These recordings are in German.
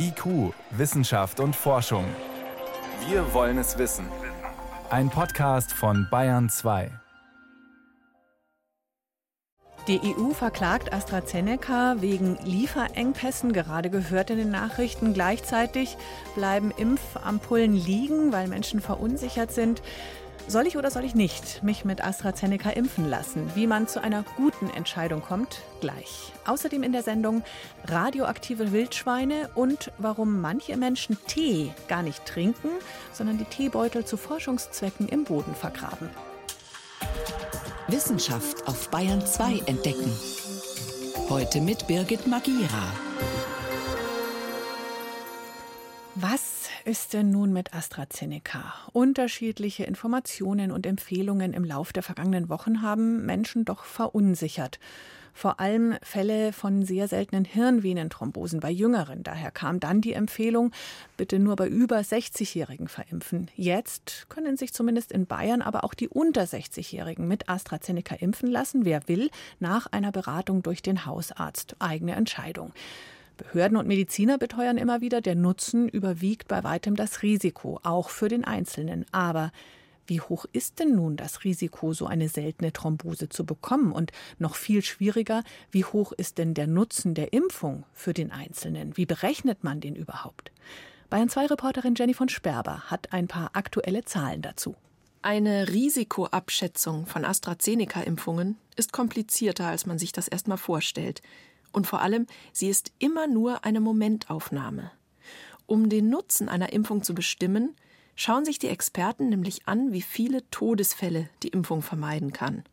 IQ, Wissenschaft und Forschung. Wir wollen es wissen. Ein Podcast von Bayern 2. Die EU verklagt AstraZeneca wegen Lieferengpässen, gerade gehört in den Nachrichten. Gleichzeitig bleiben Impfampullen liegen, weil Menschen verunsichert sind. Soll ich oder soll ich nicht mich mit AstraZeneca impfen lassen? Wie man zu einer guten Entscheidung kommt, gleich. Außerdem in der Sendung radioaktive Wildschweine und warum manche Menschen Tee gar nicht trinken, sondern die Teebeutel zu Forschungszwecken im Boden vergraben. Wissenschaft auf Bayern 2 entdecken. Heute mit Birgit Magira. Was ist denn nun mit AstraZeneca? Unterschiedliche Informationen und Empfehlungen im Lauf der vergangenen Wochen haben Menschen doch verunsichert. Vor allem Fälle von sehr seltenen Hirnvenenthrombosen bei Jüngeren. Daher kam dann die Empfehlung, bitte nur bei über 60-Jährigen verimpfen. Jetzt können sich zumindest in Bayern aber auch die unter 60-Jährigen mit AstraZeneca impfen lassen, wer will, nach einer Beratung durch den Hausarzt. Eigene Entscheidung. Behörden und Mediziner beteuern immer wieder, der Nutzen überwiegt bei weitem das Risiko, auch für den Einzelnen. Aber wie hoch ist denn nun das Risiko, so eine seltene Thrombose zu bekommen? Und noch viel schwieriger, wie hoch ist denn der Nutzen der Impfung für den Einzelnen? Wie berechnet man den überhaupt? Bayern 2 Reporterin Jenny von Sperber hat ein paar aktuelle Zahlen dazu. Eine Risikoabschätzung von AstraZeneca-Impfungen ist komplizierter, als man sich das erstmal vorstellt. Und vor allem, sie ist immer nur eine Momentaufnahme. Um den Nutzen einer Impfung zu bestimmen, schauen sich die Experten nämlich an, wie viele Todesfälle die Impfung vermeiden kann.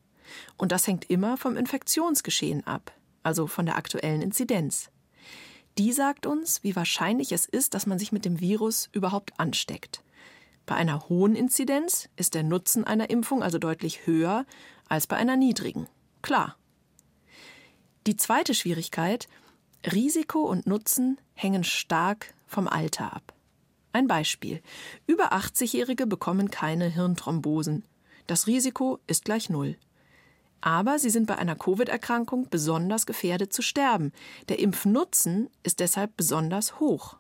Und das hängt immer vom Infektionsgeschehen ab, also von der aktuellen Inzidenz. Die sagt uns, wie wahrscheinlich es ist, dass man sich mit dem Virus überhaupt ansteckt. Bei einer hohen Inzidenz ist der Nutzen einer Impfung also deutlich höher als bei einer niedrigen. Klar, die zweite Schwierigkeit, Risiko und Nutzen hängen stark vom Alter ab. Ein Beispiel. Über 80-Jährige bekommen keine Hirnthrombosen. Das Risiko ist gleich Null. Aber sie sind bei einer Covid-Erkrankung besonders gefährdet zu sterben. Der Impfnutzen ist deshalb besonders hoch.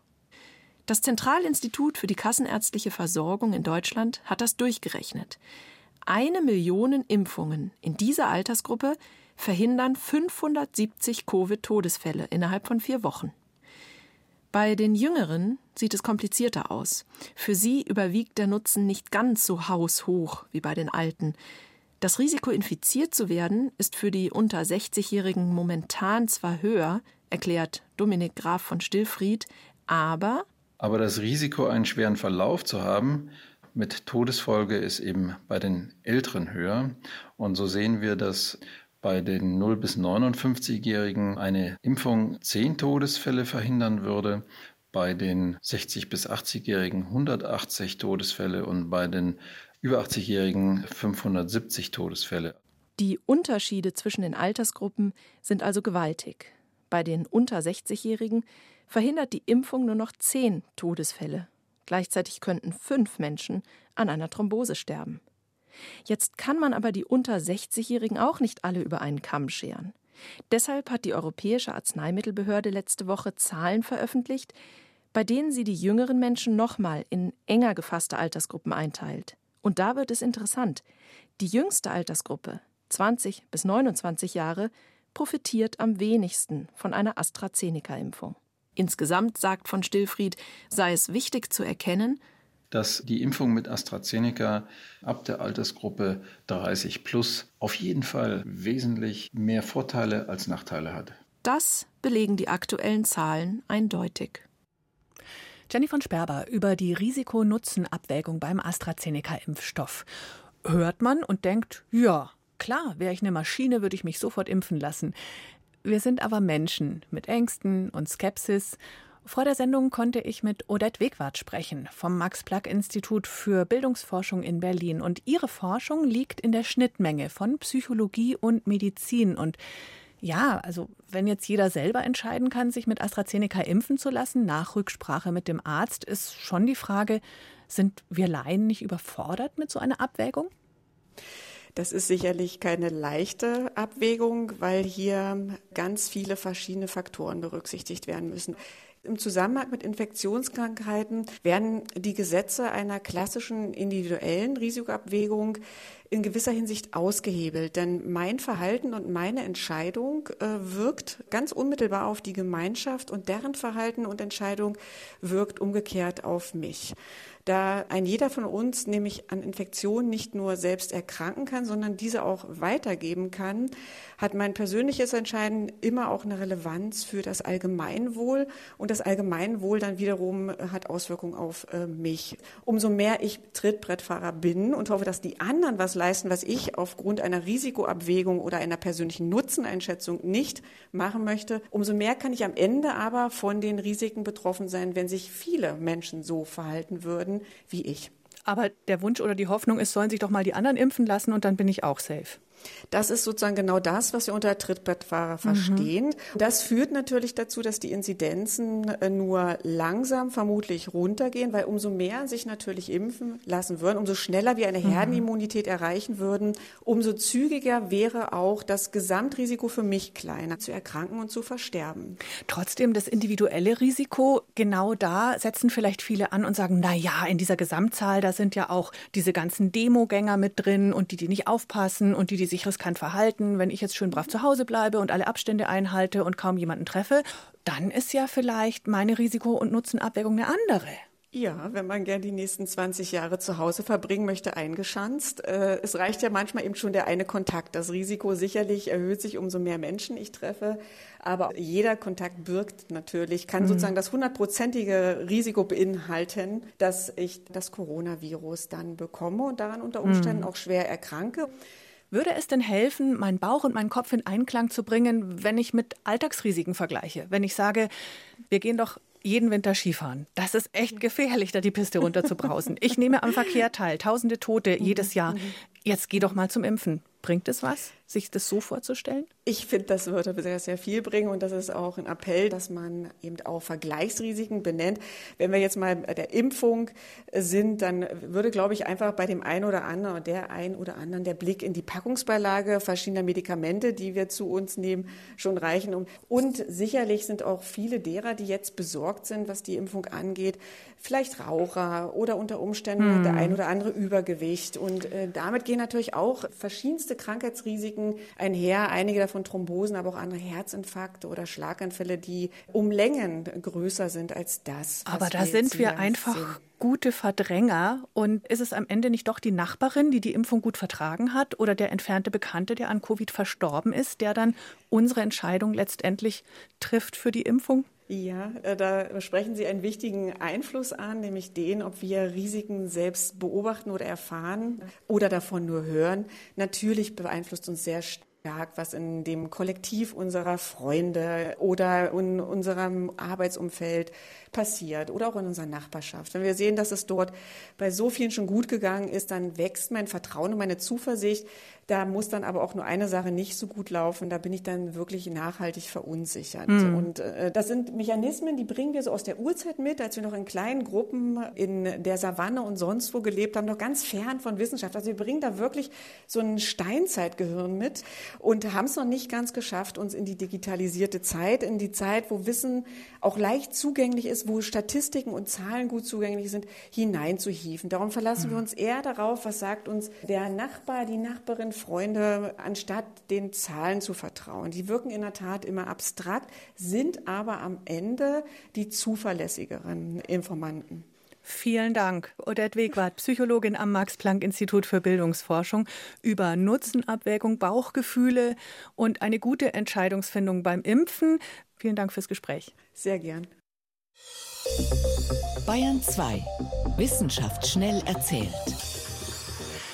Das Zentralinstitut für die kassenärztliche Versorgung in Deutschland hat das durchgerechnet. Eine Million Impfungen in dieser Altersgruppe verhindern 570 Covid-Todesfälle innerhalb von vier Wochen. Bei den Jüngeren sieht es komplizierter aus. Für sie überwiegt der Nutzen nicht ganz so haushoch wie bei den Alten. Das Risiko, infiziert zu werden, ist für die unter 60-Jährigen momentan zwar höher, erklärt Dominik Graf von Stillfried, aber. Aber das Risiko, einen schweren Verlauf zu haben, mit Todesfolge ist eben bei den Älteren höher. Und so sehen wir, dass bei den 0 bis 59-Jährigen eine Impfung 10 Todesfälle verhindern würde, bei den 60 bis 80-Jährigen 180 Todesfälle und bei den über 80-Jährigen 570 Todesfälle. Die Unterschiede zwischen den Altersgruppen sind also gewaltig. Bei den unter 60-Jährigen verhindert die Impfung nur noch 10 Todesfälle. Gleichzeitig könnten fünf Menschen an einer Thrombose sterben. Jetzt kann man aber die unter 60-Jährigen auch nicht alle über einen Kamm scheren. Deshalb hat die Europäische Arzneimittelbehörde letzte Woche Zahlen veröffentlicht, bei denen sie die jüngeren Menschen nochmal in enger gefasste Altersgruppen einteilt. Und da wird es interessant. Die jüngste Altersgruppe, 20 bis 29 Jahre, profitiert am wenigsten von einer AstraZeneca-Impfung. Insgesamt, sagt von Stillfried, sei es wichtig zu erkennen, dass die Impfung mit AstraZeneca ab der Altersgruppe 30 plus auf jeden Fall wesentlich mehr Vorteile als Nachteile hat. Das belegen die aktuellen Zahlen eindeutig. Jenny von Sperber über die Risiko-Nutzen-Abwägung beim AstraZeneca-Impfstoff. Hört man und denkt, ja, klar, wäre ich eine Maschine, würde ich mich sofort impfen lassen. Wir sind aber Menschen mit Ängsten und Skepsis vor der Sendung konnte ich mit Odette Wegwart sprechen vom Max-Planck-Institut für Bildungsforschung in Berlin. Und ihre Forschung liegt in der Schnittmenge von Psychologie und Medizin. Und ja, also wenn jetzt jeder selber entscheiden kann, sich mit AstraZeneca impfen zu lassen, nach Rücksprache mit dem Arzt, ist schon die Frage, sind wir Laien nicht überfordert mit so einer Abwägung? Das ist sicherlich keine leichte Abwägung, weil hier ganz viele verschiedene Faktoren berücksichtigt werden müssen. Im Zusammenhang mit Infektionskrankheiten werden die Gesetze einer klassischen individuellen Risikoabwägung in gewisser Hinsicht ausgehebelt. Denn mein Verhalten und meine Entscheidung äh, wirkt ganz unmittelbar auf die Gemeinschaft und deren Verhalten und Entscheidung wirkt umgekehrt auf mich da ein jeder von uns nämlich an Infektionen nicht nur selbst erkranken kann, sondern diese auch weitergeben kann, hat mein persönliches Entscheiden immer auch eine Relevanz für das Allgemeinwohl und das Allgemeinwohl dann wiederum hat Auswirkungen auf äh, mich. Umso mehr ich Trittbrettfahrer bin und hoffe, dass die anderen was leisten, was ich aufgrund einer Risikoabwägung oder einer persönlichen Nutzeneinschätzung nicht machen möchte, umso mehr kann ich am Ende aber von den Risiken betroffen sein, wenn sich viele Menschen so verhalten würden werden wie ich. Aber der Wunsch oder die Hoffnung ist, sollen sich doch mal die anderen impfen lassen und dann bin ich auch safe. Das ist sozusagen genau das, was wir unter Trittbrettfahrer verstehen. Mhm. Das führt natürlich dazu, dass die Inzidenzen äh, nur langsam vermutlich runtergehen, weil umso mehr sich natürlich impfen lassen würden, umso schneller wir eine mhm. Herdenimmunität erreichen würden, umso zügiger wäre auch das Gesamtrisiko für mich kleiner, zu erkranken und zu versterben. Trotzdem das individuelle Risiko, genau da setzen vielleicht viele an und sagen, na ja, in dieser Gesamtzahl, da sind ja auch diese ganzen Demogänger mit drin und die, die nicht aufpassen und die, die sich sich riskant verhalten, wenn ich jetzt schön brav zu Hause bleibe und alle Abstände einhalte und kaum jemanden treffe, dann ist ja vielleicht meine Risiko- und Nutzenabwägung eine andere. Ja, wenn man gern die nächsten 20 Jahre zu Hause verbringen möchte, eingeschanzt. Äh, es reicht ja manchmal eben schon der eine Kontakt. Das Risiko sicherlich erhöht sich, umso mehr Menschen ich treffe. Aber jeder Kontakt birgt natürlich, kann mhm. sozusagen das hundertprozentige Risiko beinhalten, dass ich das Coronavirus dann bekomme und daran unter Umständen mhm. auch schwer erkranke. Würde es denn helfen, meinen Bauch und meinen Kopf in Einklang zu bringen, wenn ich mit Alltagsrisiken vergleiche? Wenn ich sage, wir gehen doch jeden Winter Skifahren. Das ist echt gefährlich, da die Piste runter zu brausen. Ich nehme am Verkehr teil, tausende Tote jedes Jahr. Mhm. Jetzt geh doch mal zum Impfen. Bringt es was, sich das so vorzustellen? Ich finde, das würde sehr, sehr viel bringen und das ist auch ein Appell, dass man eben auch Vergleichsrisiken benennt. Wenn wir jetzt mal bei der Impfung sind, dann würde, glaube ich, einfach bei dem einen oder anderen, der einen oder anderen der Blick in die Packungsbeilage verschiedener Medikamente, die wir zu uns nehmen, schon reichen. Und sicherlich sind auch viele derer, die jetzt besorgt sind, was die Impfung angeht, vielleicht Raucher oder unter Umständen hm. der ein oder andere Übergewicht. Und äh, damit gehen natürlich auch verschiedenste Krankheitsrisiken einher, einige davon Thrombosen, aber auch andere Herzinfarkte oder Schlaganfälle, die um Längen größer sind als das. aber da sind wir einfach sehen. gute Verdränger. Und ist es am Ende nicht doch die Nachbarin, die die Impfung gut vertragen hat oder der entfernte Bekannte, der an Covid verstorben ist, der dann unsere Entscheidung letztendlich trifft für die Impfung? Ja, äh, da sprechen Sie einen wichtigen Einfluss an, nämlich den, ob wir Risiken selbst beobachten oder erfahren oder davon nur hören. Natürlich beeinflusst uns sehr stark, was in dem Kollektiv unserer Freunde oder in unserem Arbeitsumfeld passiert oder auch in unserer Nachbarschaft. Wenn wir sehen, dass es dort bei so vielen schon gut gegangen ist, dann wächst mein Vertrauen und meine Zuversicht. Da muss dann aber auch nur eine Sache nicht so gut laufen. Da bin ich dann wirklich nachhaltig verunsichert. Mhm. Und äh, das sind Mechanismen, die bringen wir so aus der Urzeit mit, als wir noch in kleinen Gruppen in der Savanne und sonst wo gelebt haben, noch ganz fern von Wissenschaft. Also wir bringen da wirklich so ein Steinzeitgehirn mit und haben es noch nicht ganz geschafft, uns in die digitalisierte Zeit, in die Zeit, wo Wissen auch leicht zugänglich ist, wo Statistiken und Zahlen gut zugänglich sind, hineinzuhieven. Darum verlassen mhm. wir uns eher darauf, was sagt uns der Nachbar, die Nachbarin, Freunde, anstatt den Zahlen zu vertrauen. Die wirken in der Tat immer abstrakt, sind aber am Ende die zuverlässigeren Informanten. Vielen Dank. Odette Wegwart, Psychologin am Max-Planck-Institut für Bildungsforschung, über Nutzenabwägung, Bauchgefühle und eine gute Entscheidungsfindung beim Impfen. Vielen Dank fürs Gespräch. Sehr gern. Bayern 2. Wissenschaft schnell erzählt.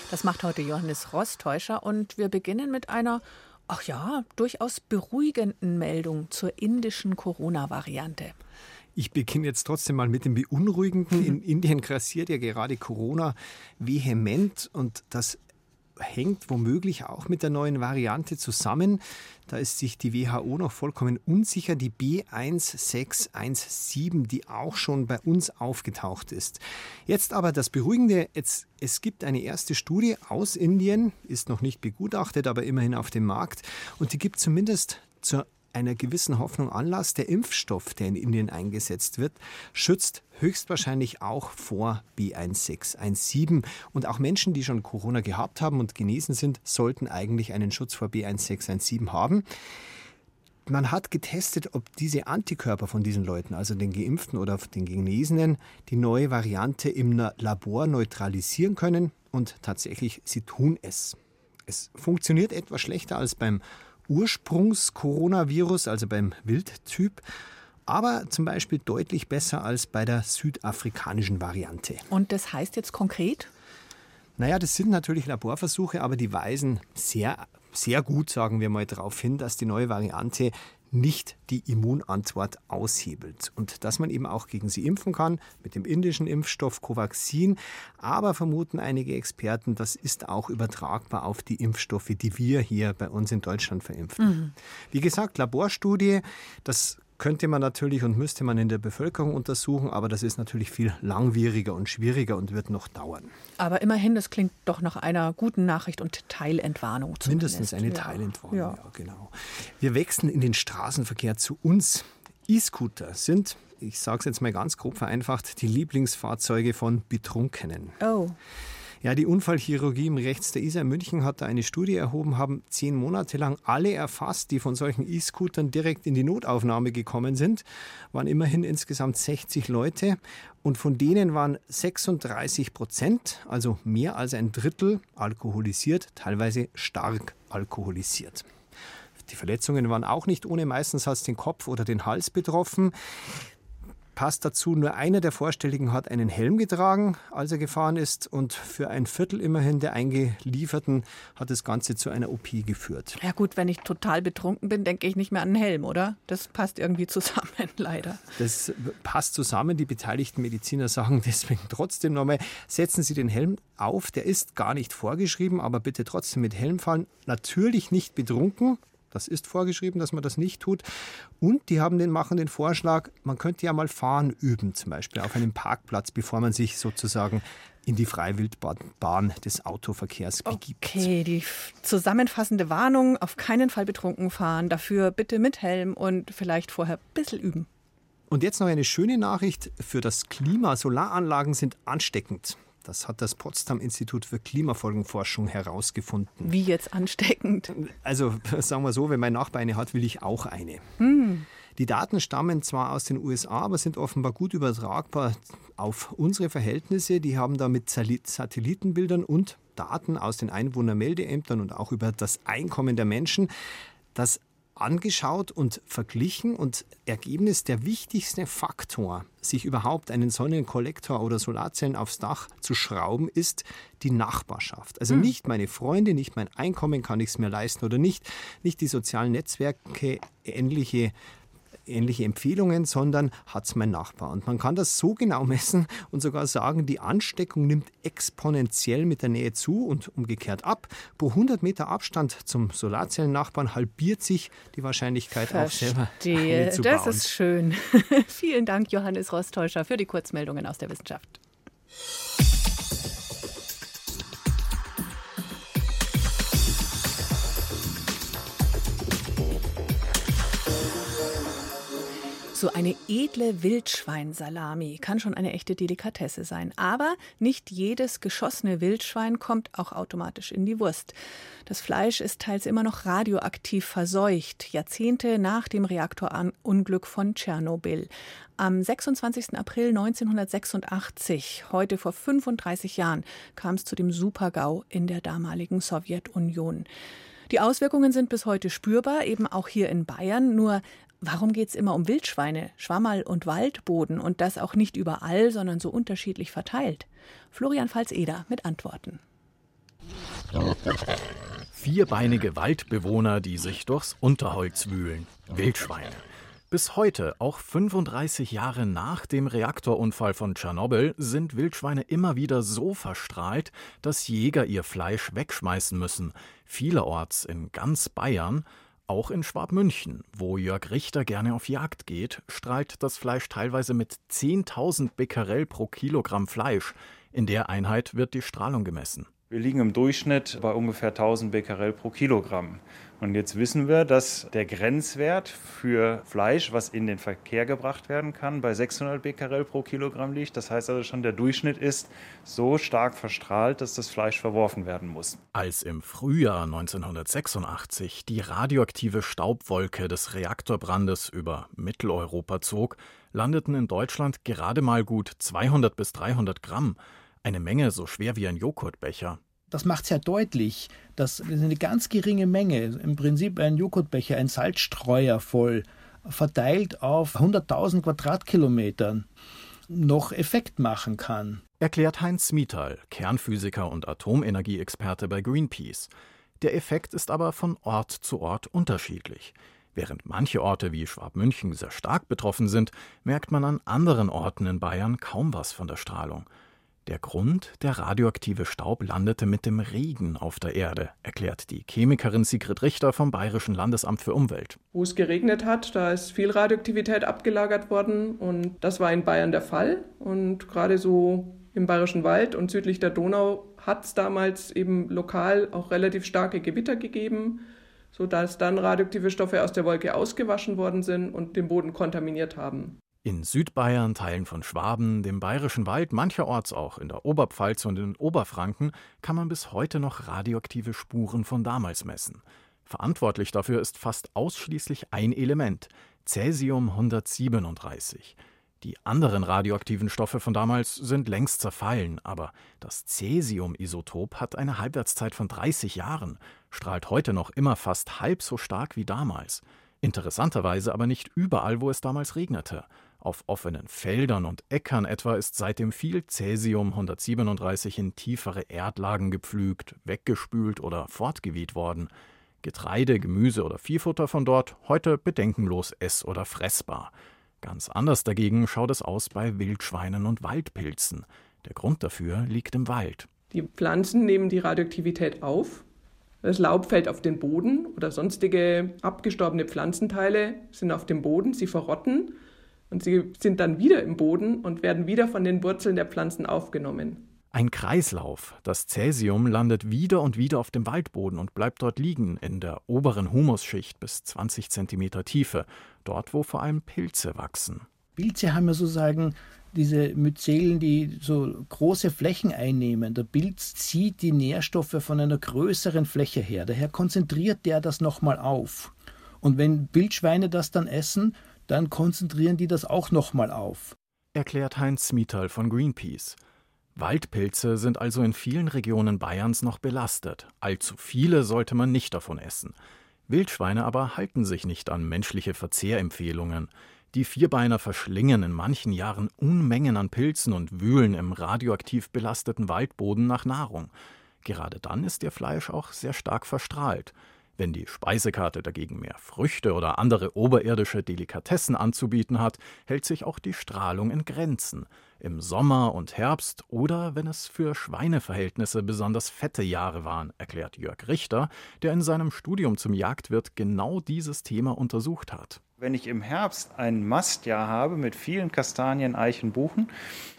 Das macht heute Johannes Rostäuscher und wir beginnen mit einer, ach ja, durchaus beruhigenden Meldung zur indischen Corona-Variante. Ich beginne jetzt trotzdem mal mit dem Beunruhigenden. In Indien grassiert ja gerade Corona vehement und das hängt womöglich auch mit der neuen Variante zusammen. Da ist sich die WHO noch vollkommen unsicher. Die B1617, die auch schon bei uns aufgetaucht ist. Jetzt aber das Beruhigende, jetzt, es gibt eine erste Studie aus Indien, ist noch nicht begutachtet, aber immerhin auf dem Markt. Und die gibt zumindest zur einer gewissen Hoffnung Anlass. Der Impfstoff, der in Indien eingesetzt wird, schützt höchstwahrscheinlich auch vor B1617. Und auch Menschen, die schon Corona gehabt haben und genesen sind, sollten eigentlich einen Schutz vor B1617 haben. Man hat getestet, ob diese Antikörper von diesen Leuten, also den Geimpften oder den Genesenen, die neue Variante im Labor neutralisieren können. Und tatsächlich, sie tun es. Es funktioniert etwas schlechter als beim Ursprungs-Coronavirus, also beim Wildtyp, aber zum Beispiel deutlich besser als bei der südafrikanischen Variante. Und das heißt jetzt konkret? Naja, das sind natürlich Laborversuche, aber die weisen sehr, sehr gut, sagen wir mal, darauf hin, dass die neue Variante nicht die Immunantwort aushebelt und dass man eben auch gegen sie impfen kann mit dem indischen Impfstoff Covaxin. Aber vermuten einige Experten, das ist auch übertragbar auf die Impfstoffe, die wir hier bei uns in Deutschland verimpfen. Mhm. Wie gesagt, Laborstudie, das könnte man natürlich und müsste man in der Bevölkerung untersuchen, aber das ist natürlich viel langwieriger und schwieriger und wird noch dauern. Aber immerhin, das klingt doch nach einer guten Nachricht und Teilentwarnung. Zumindest. Mindestens eine ja. Teilentwarnung, ja. ja, genau. Wir wechseln in den Straßenverkehr zu uns. E-Scooter sind, ich sage es jetzt mal ganz grob vereinfacht, die Lieblingsfahrzeuge von Betrunkenen. Oh. Ja, die Unfallchirurgie im Rechts der Isar München hat da eine Studie erhoben, haben zehn Monate lang alle erfasst, die von solchen E-Scootern direkt in die Notaufnahme gekommen sind. Waren immerhin insgesamt 60 Leute und von denen waren 36 Prozent, also mehr als ein Drittel, alkoholisiert, teilweise stark alkoholisiert. Die Verletzungen waren auch nicht ohne, meistens hat es den Kopf oder den Hals betroffen passt dazu, nur einer der Vorstelligen hat einen Helm getragen, als er gefahren ist. Und für ein Viertel immerhin der Eingelieferten hat das Ganze zu einer OP geführt. Ja gut, wenn ich total betrunken bin, denke ich nicht mehr an einen Helm, oder? Das passt irgendwie zusammen, leider. Das passt zusammen. Die beteiligten Mediziner sagen deswegen trotzdem nochmal, setzen Sie den Helm auf. Der ist gar nicht vorgeschrieben, aber bitte trotzdem mit Helm fahren. Natürlich nicht betrunken, das ist vorgeschrieben, dass man das nicht tut. Und die haben den, machen den Vorschlag, man könnte ja mal fahren üben, zum Beispiel auf einem Parkplatz, bevor man sich sozusagen in die Freiwildbahn des Autoverkehrs begibt. Okay, die zusammenfassende Warnung, auf keinen Fall betrunken fahren, dafür bitte mit Helm und vielleicht vorher ein bisschen üben. Und jetzt noch eine schöne Nachricht für das Klima. Solaranlagen sind ansteckend. Das hat das Potsdam Institut für Klimafolgenforschung herausgefunden. Wie jetzt ansteckend? Also sagen wir so, wenn mein Nachbar eine hat, will ich auch eine. Hm. Die Daten stammen zwar aus den USA, aber sind offenbar gut übertragbar auf unsere Verhältnisse. Die haben da mit Satellitenbildern und Daten aus den Einwohnermeldeämtern und auch über das Einkommen der Menschen das angeschaut und verglichen und Ergebnis der wichtigste Faktor, sich überhaupt einen Sonnenkollektor oder Solarzellen aufs Dach zu schrauben, ist die Nachbarschaft. Also hm. nicht meine Freunde, nicht mein Einkommen, kann ich es mir leisten oder nicht, nicht die sozialen Netzwerke, ähnliche ähnliche Empfehlungen, sondern hat es mein Nachbar. Und man kann das so genau messen und sogar sagen, die Ansteckung nimmt exponentiell mit der Nähe zu und umgekehrt ab. Pro 100 Meter Abstand zum Solarzellennachbarn halbiert sich die Wahrscheinlichkeit Verstehe. auch selber zu Das bauen. ist schön. Vielen Dank, Johannes Rostäuscher, für die Kurzmeldungen aus der Wissenschaft. So eine edle Wildschweinsalami kann schon eine echte Delikatesse sein. Aber nicht jedes geschossene Wildschwein kommt auch automatisch in die Wurst. Das Fleisch ist teils immer noch radioaktiv verseucht, Jahrzehnte nach dem Reaktorunglück von Tschernobyl. Am 26. April 1986, heute vor 35 Jahren, kam es zu dem Supergau in der damaligen Sowjetunion. Die Auswirkungen sind bis heute spürbar, eben auch hier in Bayern. Nur Warum geht es immer um Wildschweine, Schwammerl und Waldboden und das auch nicht überall, sondern so unterschiedlich verteilt? Florian Pfalz-Eder mit Antworten. Vierbeinige Waldbewohner, die sich durchs Unterholz wühlen. Wildschweine. Bis heute, auch 35 Jahre nach dem Reaktorunfall von Tschernobyl, sind Wildschweine immer wieder so verstrahlt, dass Jäger ihr Fleisch wegschmeißen müssen. Vielerorts in ganz Bayern auch in Schwabmünchen, wo Jörg Richter gerne auf Jagd geht, strahlt das Fleisch teilweise mit 10.000 Becquerel pro Kilogramm Fleisch. In der Einheit wird die Strahlung gemessen. Wir liegen im Durchschnitt bei ungefähr 1000 Becquerel pro Kilogramm. Und jetzt wissen wir, dass der Grenzwert für Fleisch, was in den Verkehr gebracht werden kann, bei 600 Becquerel pro Kilogramm liegt. Das heißt also schon, der Durchschnitt ist so stark verstrahlt, dass das Fleisch verworfen werden muss. Als im Frühjahr 1986 die radioaktive Staubwolke des Reaktorbrandes über Mitteleuropa zog, landeten in Deutschland gerade mal gut 200 bis 300 Gramm, eine Menge so schwer wie ein Joghurtbecher. Das macht sehr deutlich, dass eine ganz geringe Menge, im Prinzip ein Joghurtbecher, ein Salzstreuer voll, verteilt auf 100.000 Quadratkilometern, noch Effekt machen kann. Erklärt Heinz Smithal, Kernphysiker und Atomenergieexperte bei Greenpeace. Der Effekt ist aber von Ort zu Ort unterschiedlich. Während manche Orte wie Schwabmünchen sehr stark betroffen sind, merkt man an anderen Orten in Bayern kaum was von der Strahlung. Der Grund, der radioaktive Staub landete mit dem Regen auf der Erde, erklärt die Chemikerin Sigrid Richter vom Bayerischen Landesamt für Umwelt. Wo es geregnet hat, da ist viel Radioaktivität abgelagert worden und das war in Bayern der Fall. Und gerade so im Bayerischen Wald und südlich der Donau hat es damals eben lokal auch relativ starke Gewitter gegeben, sodass dann radioaktive Stoffe aus der Wolke ausgewaschen worden sind und den Boden kontaminiert haben. In Südbayern, Teilen von Schwaben, dem Bayerischen Wald, mancherorts auch in der Oberpfalz und in Oberfranken kann man bis heute noch radioaktive Spuren von damals messen. Verantwortlich dafür ist fast ausschließlich ein Element, Cäsium 137. Die anderen radioaktiven Stoffe von damals sind längst zerfallen, aber das Cäsium-Isotop hat eine Halbwertszeit von 30 Jahren, strahlt heute noch immer fast halb so stark wie damals. Interessanterweise aber nicht überall, wo es damals regnete. Auf offenen Feldern und Äckern etwa ist seitdem viel Cäsium 137 in tiefere Erdlagen gepflügt, weggespült oder fortgeweht worden. Getreide, Gemüse oder Viehfutter von dort heute bedenkenlos ess- oder fressbar. Ganz anders dagegen schaut es aus bei Wildschweinen und Waldpilzen. Der Grund dafür liegt im Wald. Die Pflanzen nehmen die Radioaktivität auf. Das Laub fällt auf den Boden oder sonstige abgestorbene Pflanzenteile sind auf dem Boden, sie verrotten und sie sind dann wieder im Boden und werden wieder von den Wurzeln der Pflanzen aufgenommen. Ein Kreislauf. Das Cäsium landet wieder und wieder auf dem Waldboden und bleibt dort liegen, in der oberen Humusschicht bis 20 cm Tiefe, dort wo vor allem Pilze wachsen. Pilze haben ja sozusagen diese Myzelen, die so große Flächen einnehmen. Der Pilz zieht die Nährstoffe von einer größeren Fläche her. Daher konzentriert der das nochmal auf. Und wenn Wildschweine das dann essen, dann konzentrieren die das auch nochmal auf. Erklärt Heinz Smithal von Greenpeace. Waldpilze sind also in vielen Regionen Bayerns noch belastet. Allzu viele sollte man nicht davon essen. Wildschweine aber halten sich nicht an menschliche Verzehrempfehlungen. Die Vierbeiner verschlingen in manchen Jahren Unmengen an Pilzen und wühlen im radioaktiv belasteten Waldboden nach Nahrung. Gerade dann ist ihr Fleisch auch sehr stark verstrahlt. Wenn die Speisekarte dagegen mehr Früchte oder andere oberirdische Delikatessen anzubieten hat, hält sich auch die Strahlung in Grenzen. Im Sommer und Herbst oder wenn es für Schweineverhältnisse besonders fette Jahre waren, erklärt Jörg Richter, der in seinem Studium zum Jagdwirt genau dieses Thema untersucht hat. Wenn ich im Herbst ein Mastjahr habe mit vielen Kastanien, Eichen, Buchen,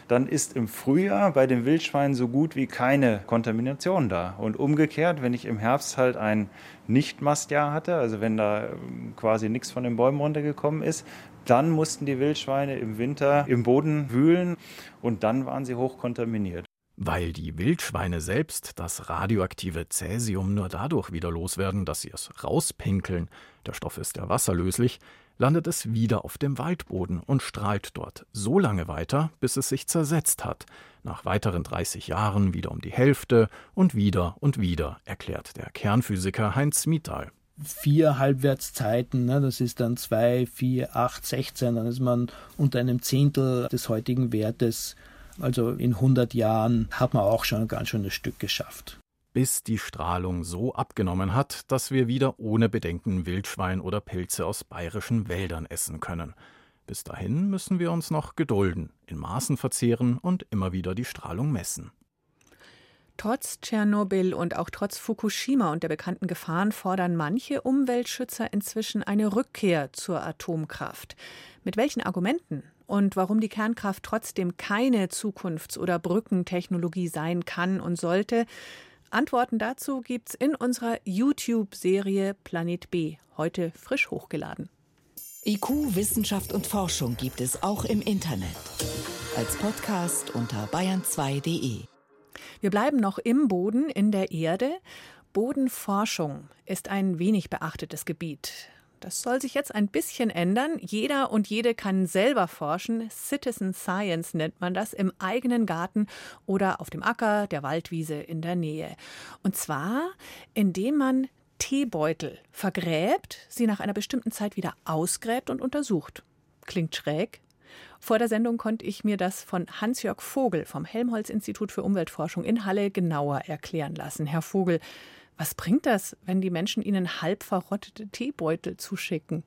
dann ist im Frühjahr bei den Wildschweinen so gut wie keine Kontamination da. Und umgekehrt, wenn ich im Herbst halt ein Nicht-Mastjahr hatte, also wenn da ähm, quasi nichts von den Bäumen runtergekommen ist, dann mussten die Wildschweine im Winter im Boden wühlen und dann waren sie hoch kontaminiert. Weil die Wildschweine selbst das radioaktive Cäsium nur dadurch wieder loswerden, dass sie es rauspinkeln, der Stoff ist ja wasserlöslich, landet es wieder auf dem Waldboden und strahlt dort so lange weiter, bis es sich zersetzt hat. Nach weiteren 30 Jahren wieder um die Hälfte und wieder und wieder, erklärt der Kernphysiker Heinz Smithal. Vier Halbwertszeiten, ne, das ist dann 2, 4, 8, 16, dann ist man unter einem Zehntel des heutigen Wertes. Also in 100 Jahren hat man auch schon ein ganz schönes Stück geschafft bis die Strahlung so abgenommen hat, dass wir wieder ohne Bedenken Wildschwein oder Pilze aus bayerischen Wäldern essen können. Bis dahin müssen wir uns noch gedulden, in Maßen verzehren und immer wieder die Strahlung messen. Trotz Tschernobyl und auch trotz Fukushima und der bekannten Gefahren fordern manche Umweltschützer inzwischen eine Rückkehr zur Atomkraft. Mit welchen Argumenten und warum die Kernkraft trotzdem keine Zukunfts- oder Brückentechnologie sein kann und sollte, Antworten dazu gibt's in unserer YouTube-Serie Planet B, heute frisch hochgeladen. IQ, Wissenschaft und Forschung gibt es auch im Internet. Als Podcast unter bayern2.de. Wir bleiben noch im Boden, in der Erde. Bodenforschung ist ein wenig beachtetes Gebiet. Das soll sich jetzt ein bisschen ändern. Jeder und jede kann selber forschen. Citizen Science nennt man das im eigenen Garten oder auf dem Acker, der Waldwiese in der Nähe. Und zwar, indem man Teebeutel vergräbt, sie nach einer bestimmten Zeit wieder ausgräbt und untersucht. Klingt schräg? Vor der Sendung konnte ich mir das von Hans-Jörg Vogel vom Helmholtz-Institut für Umweltforschung in Halle genauer erklären lassen. Herr Vogel, was bringt das, wenn die Menschen Ihnen halb verrottete Teebeutel zuschicken?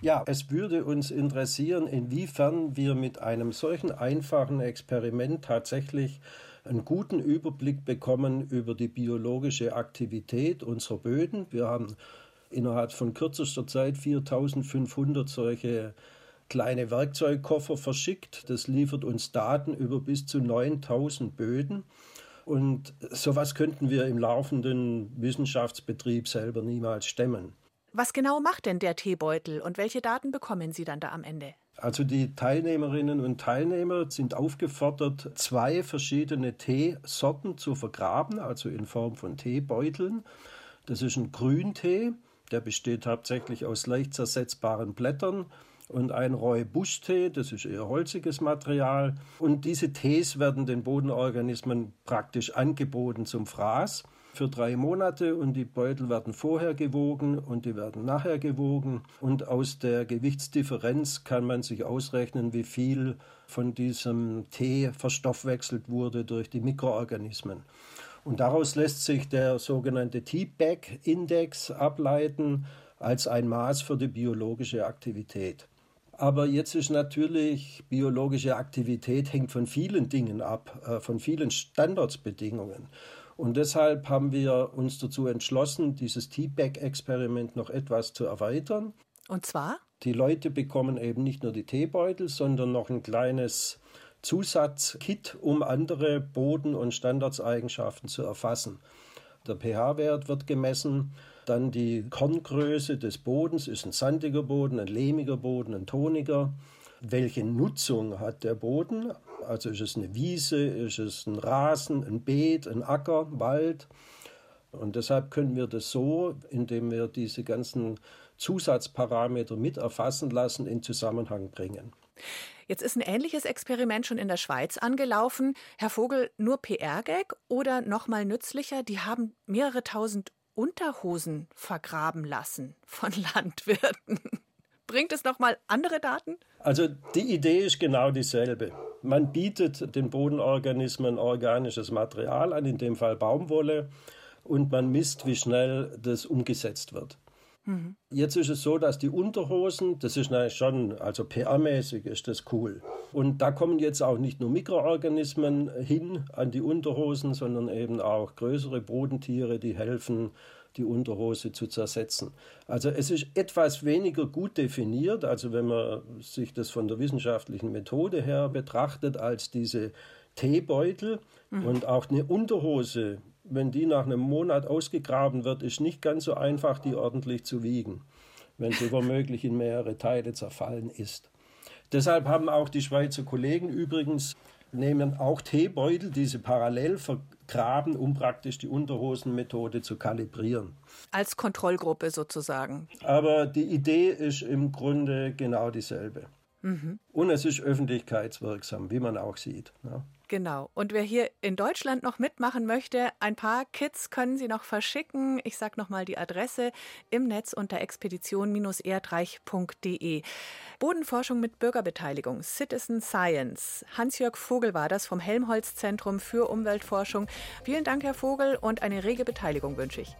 Ja, es würde uns interessieren, inwiefern wir mit einem solchen einfachen Experiment tatsächlich einen guten Überblick bekommen über die biologische Aktivität unserer Böden. Wir haben innerhalb von kürzester Zeit 4500 solche kleine Werkzeugkoffer verschickt. Das liefert uns Daten über bis zu 9000 Böden. Und sowas könnten wir im laufenden Wissenschaftsbetrieb selber niemals stemmen. Was genau macht denn der Teebeutel und welche Daten bekommen Sie dann da am Ende? Also die Teilnehmerinnen und Teilnehmer sind aufgefordert, zwei verschiedene Teesorten zu vergraben, also in Form von Teebeuteln. Das ist ein Grüntee, der besteht hauptsächlich aus leicht zersetzbaren Blättern und ein Roy-Busch-Tee, das ist eher holziges Material. Und diese Tees werden den Bodenorganismen praktisch angeboten zum Fraß für drei Monate und die Beutel werden vorher gewogen und die werden nachher gewogen. Und aus der Gewichtsdifferenz kann man sich ausrechnen, wie viel von diesem Tee verstoffwechselt wurde durch die Mikroorganismen. Und daraus lässt sich der sogenannte T-Bag-Index ableiten als ein Maß für die biologische Aktivität. Aber jetzt ist natürlich biologische Aktivität hängt von vielen Dingen ab, äh, von vielen Standortsbedingungen. Und deshalb haben wir uns dazu entschlossen, dieses Teabag-Experiment noch etwas zu erweitern. Und zwar? Die Leute bekommen eben nicht nur die Teebeutel, sondern noch ein kleines Zusatzkit, um andere Boden- und Standortseigenschaften zu erfassen. Der pH-Wert wird gemessen, dann die Korngröße des Bodens, ist ein sandiger Boden, ein lehmiger Boden, ein toniger. Welche Nutzung hat der Boden? Also ist es eine Wiese, ist es ein Rasen, ein Beet, ein Acker, Wald? Und deshalb können wir das so, indem wir diese ganzen Zusatzparameter mit erfassen lassen, in Zusammenhang bringen. Jetzt ist ein ähnliches Experiment schon in der Schweiz angelaufen. Herr Vogel, nur PR-Gag oder noch mal nützlicher, die haben mehrere tausend Unterhosen vergraben lassen von Landwirten. Bringt es noch mal andere Daten? Also die Idee ist genau dieselbe. Man bietet den Bodenorganismen organisches Material an, in dem Fall Baumwolle, und man misst, wie schnell das umgesetzt wird. Mhm. Jetzt ist es so, dass die Unterhosen, das ist natürlich schon, also PR-mäßig ist das cool. Und da kommen jetzt auch nicht nur Mikroorganismen hin an die Unterhosen, sondern eben auch größere Bodentiere, die helfen, die Unterhose zu zersetzen. Also es ist etwas weniger gut definiert, also wenn man sich das von der wissenschaftlichen Methode her betrachtet, als diese Teebeutel mhm. und auch eine Unterhose wenn die nach einem Monat ausgegraben wird, ist nicht ganz so einfach, die ordentlich zu wiegen, wenn sie womöglich in mehrere Teile zerfallen ist. Deshalb haben auch die Schweizer Kollegen übrigens nehmen auch Teebeutel, diese parallel vergraben, um praktisch die Unterhosenmethode zu kalibrieren. Als Kontrollgruppe sozusagen. Aber die Idee ist im Grunde genau dieselbe. Mhm. Und es ist öffentlichkeitswirksam, wie man auch sieht. Ja. Genau. Und wer hier in Deutschland noch mitmachen möchte, ein paar Kits können Sie noch verschicken. Ich sage nochmal die Adresse im Netz unter expedition-erdreich.de. Bodenforschung mit Bürgerbeteiligung, Citizen Science. Hans-Jörg Vogel war das vom Helmholtz-Zentrum für Umweltforschung. Vielen Dank, Herr Vogel, und eine rege Beteiligung wünsche ich.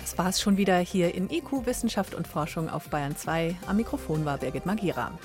Das war es schon wieder hier in IQ Wissenschaft und Forschung auf Bayern 2. Am Mikrofon war Birgit Magira.